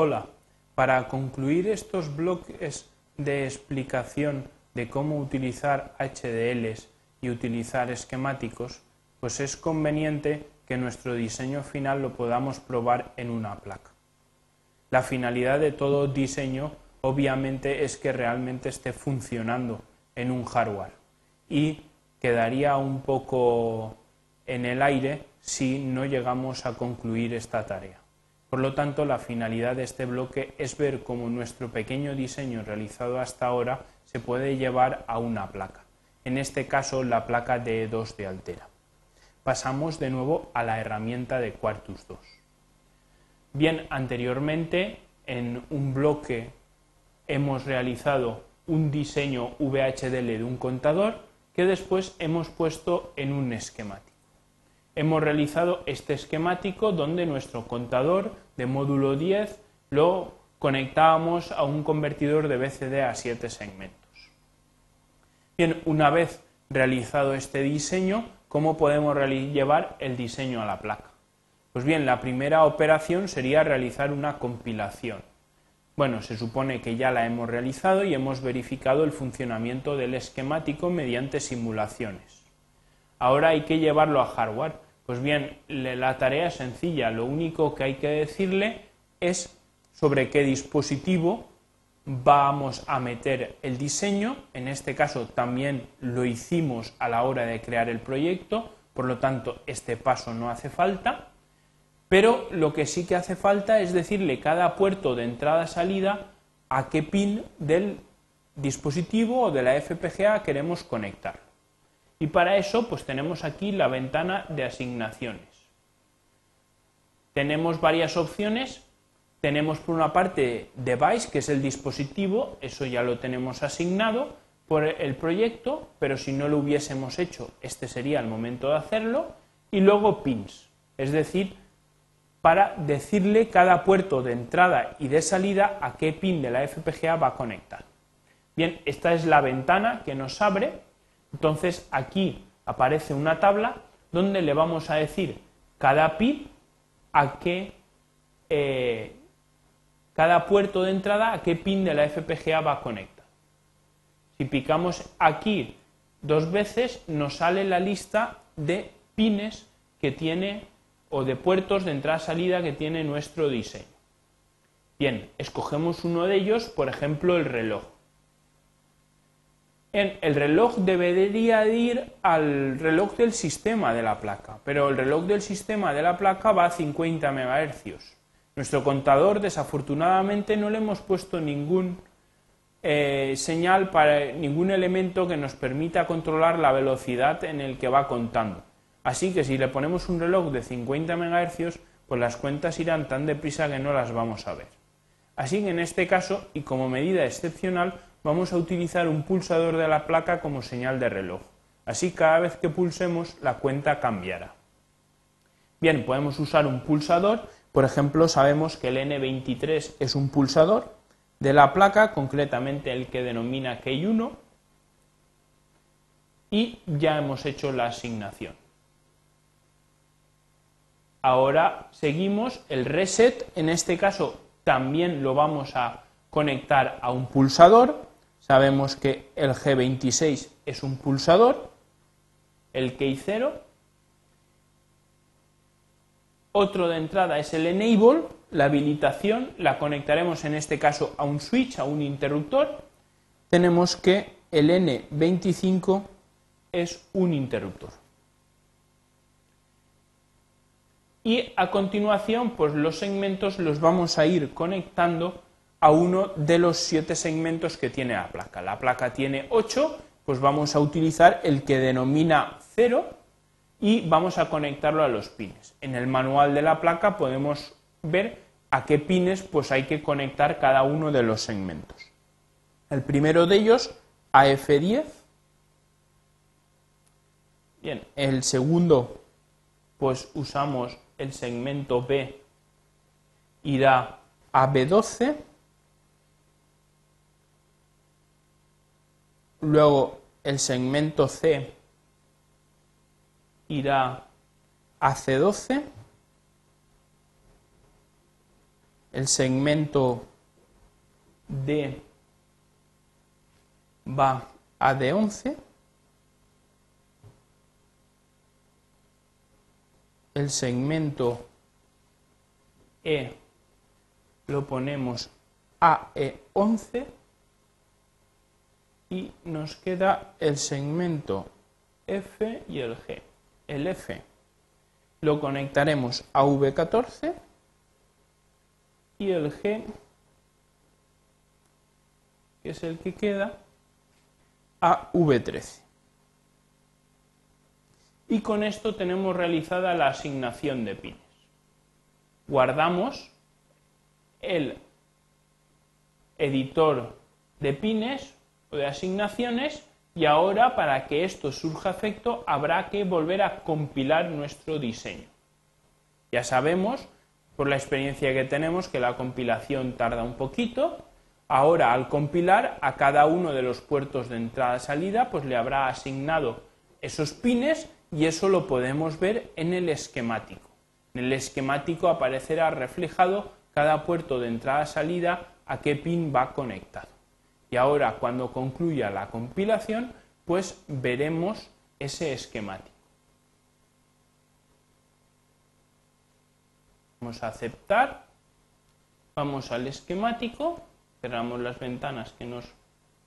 Hola, para concluir estos bloques de explicación de cómo utilizar HDLs y utilizar esquemáticos, pues es conveniente que nuestro diseño final lo podamos probar en una placa. La finalidad de todo diseño obviamente es que realmente esté funcionando en un hardware y quedaría un poco en el aire si no llegamos a concluir esta tarea. Por lo tanto, la finalidad de este bloque es ver cómo nuestro pequeño diseño realizado hasta ahora se puede llevar a una placa, en este caso la placa de 2 de Altera. Pasamos de nuevo a la herramienta de Quartus 2. Bien, anteriormente en un bloque hemos realizado un diseño VHDL de un contador que después hemos puesto en un esquemático hemos realizado este esquemático donde nuestro contador de módulo 10 lo conectábamos a un convertidor de BCD a 7 segmentos. Bien, una vez realizado este diseño, ¿cómo podemos llevar el diseño a la placa? Pues bien, la primera operación sería realizar una compilación. Bueno, se supone que ya la hemos realizado y hemos verificado el funcionamiento del esquemático mediante simulaciones. Ahora hay que llevarlo a hardware. Pues bien, la tarea es sencilla, lo único que hay que decirle es sobre qué dispositivo vamos a meter el diseño, en este caso también lo hicimos a la hora de crear el proyecto, por lo tanto este paso no hace falta, pero lo que sí que hace falta es decirle cada puerto de entrada-salida a qué pin del dispositivo o de la FPGA queremos conectar. Y para eso, pues tenemos aquí la ventana de asignaciones. Tenemos varias opciones. Tenemos por una parte device, que es el dispositivo, eso ya lo tenemos asignado por el proyecto, pero si no lo hubiésemos hecho, este sería el momento de hacerlo. Y luego pins, es decir, para decirle cada puerto de entrada y de salida a qué pin de la FPGA va a conectar. Bien, esta es la ventana que nos abre entonces aquí aparece una tabla donde le vamos a decir cada pin a qué, eh, cada puerto de entrada a qué pin de la FPGA va a conectar. Si picamos aquí dos veces nos sale la lista de pines que tiene o de puertos de entrada-salida que tiene nuestro diseño. Bien, escogemos uno de ellos, por ejemplo el reloj el reloj debería ir al reloj del sistema de la placa, pero el reloj del sistema de la placa va a 50 MHz. Nuestro contador, desafortunadamente, no le hemos puesto ningún eh, señal para ningún elemento que nos permita controlar la velocidad en el que va contando. Así que si le ponemos un reloj de 50 MHz, pues las cuentas irán tan deprisa que no las vamos a ver. Así que en este caso, y como medida excepcional, vamos a utilizar un pulsador de la placa como señal de reloj. Así cada vez que pulsemos la cuenta cambiará. Bien, podemos usar un pulsador, por ejemplo sabemos que el N23 es un pulsador de la placa, concretamente el que denomina Key 1, y ya hemos hecho la asignación. Ahora seguimos el reset, en este caso también lo vamos a conectar a un pulsador Sabemos que el G26 es un pulsador, el Key 0. Otro de entrada es el Enable, la habilitación, la conectaremos en este caso a un switch, a un interruptor. Tenemos que el N25 es un interruptor. Y a continuación, pues los segmentos los vamos a ir conectando a uno de los siete segmentos que tiene la placa. La placa tiene 8, pues vamos a utilizar el que denomina 0 y vamos a conectarlo a los pines. En el manual de la placa podemos ver a qué pines pues hay que conectar cada uno de los segmentos. El primero de ellos, AF10. Bien, el segundo, pues usamos el segmento B, irá a B12 Luego el segmento C irá a C12. el segmento D va a D11, el segmento E lo ponemos a E11 y nos queda el segmento F y el G. El F lo conectaremos a V14 y el G, que es el que queda, a V13. Y con esto tenemos realizada la asignación de pines. Guardamos el editor de pines o de asignaciones y ahora para que esto surja efecto habrá que volver a compilar nuestro diseño. Ya sabemos por la experiencia que tenemos que la compilación tarda un poquito. Ahora al compilar a cada uno de los puertos de entrada-salida pues le habrá asignado esos pines y eso lo podemos ver en el esquemático. En el esquemático aparecerá reflejado cada puerto de entrada-salida a qué pin va conectado. Y ahora cuando concluya la compilación, pues veremos ese esquemático. Vamos a aceptar, vamos al esquemático, cerramos las ventanas que nos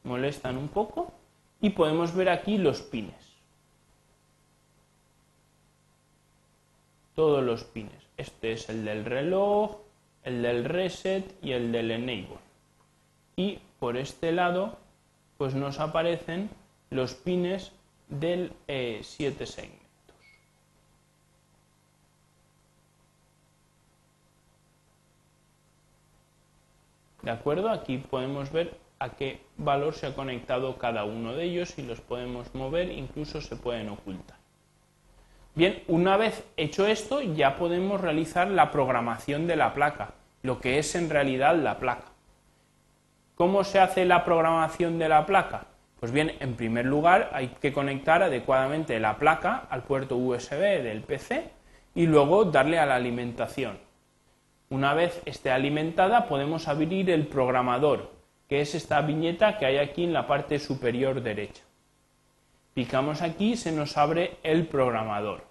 molestan un poco y podemos ver aquí los pines. Todos los pines. Este es el del reloj, el del reset y el del enable. Y por este lado, pues nos aparecen los pines del 7 eh, segmentos. ¿De acuerdo? Aquí podemos ver a qué valor se ha conectado cada uno de ellos y los podemos mover, incluso se pueden ocultar. Bien, una vez hecho esto, ya podemos realizar la programación de la placa, lo que es en realidad la placa. ¿Cómo se hace la programación de la placa? Pues bien, en primer lugar hay que conectar adecuadamente la placa al puerto USB del PC y luego darle a la alimentación. Una vez esté alimentada podemos abrir el programador, que es esta viñeta que hay aquí en la parte superior derecha. Picamos aquí y se nos abre el programador.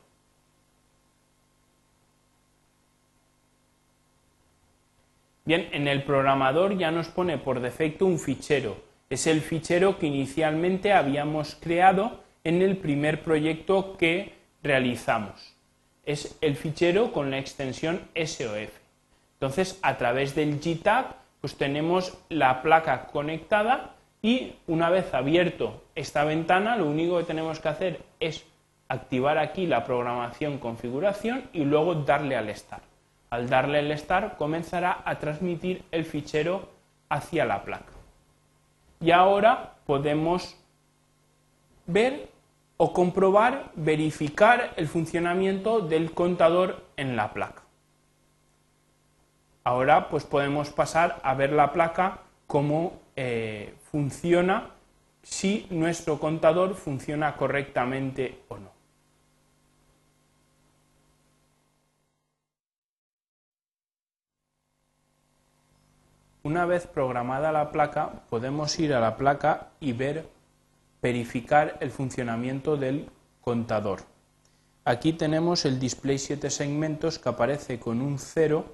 Bien, en el programador ya nos pone por defecto un fichero. Es el fichero que inicialmente habíamos creado en el primer proyecto que realizamos. Es el fichero con la extensión SOF. Entonces, a través del GTAG, pues tenemos la placa conectada y una vez abierto esta ventana, lo único que tenemos que hacer es activar aquí la programación configuración y luego darle al Start. Al darle el Start comenzará a transmitir el fichero hacia la placa. Y ahora podemos ver o comprobar, verificar el funcionamiento del contador en la placa. Ahora pues podemos pasar a ver la placa cómo eh, funciona, si nuestro contador funciona correctamente o no. Una vez programada la placa, podemos ir a la placa y ver, verificar el funcionamiento del contador. Aquí tenemos el display 7 segmentos que aparece con un 0,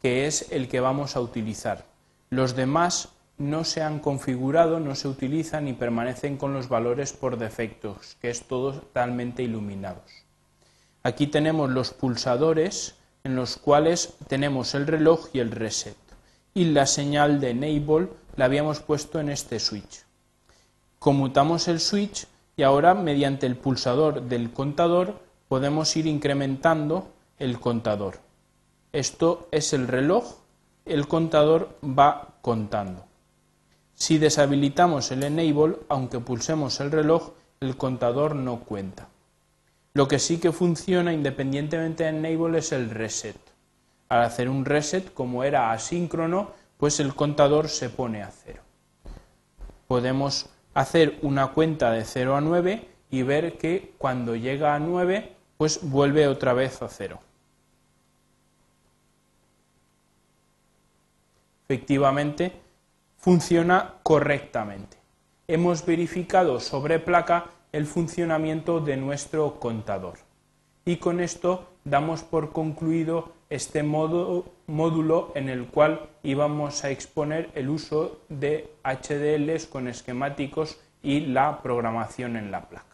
que es el que vamos a utilizar. Los demás no se han configurado, no se utilizan y permanecen con los valores por defectos, que es todo totalmente iluminados. Aquí tenemos los pulsadores en los cuales tenemos el reloj y el reset y la señal de enable la habíamos puesto en este switch. Conmutamos el switch y ahora mediante el pulsador del contador podemos ir incrementando el contador. Esto es el reloj, el contador va contando. Si deshabilitamos el enable, aunque pulsemos el reloj, el contador no cuenta. Lo que sí que funciona independientemente de enable es el reset al hacer un reset, como era asíncrono, pues el contador se pone a cero. Podemos hacer una cuenta de 0 a 9 y ver que cuando llega a 9, pues vuelve otra vez a cero. Efectivamente, funciona correctamente. Hemos verificado sobre placa el funcionamiento de nuestro contador. Y con esto damos por concluido este módulo en el cual íbamos a exponer el uso de HDLs con esquemáticos y la programación en la placa.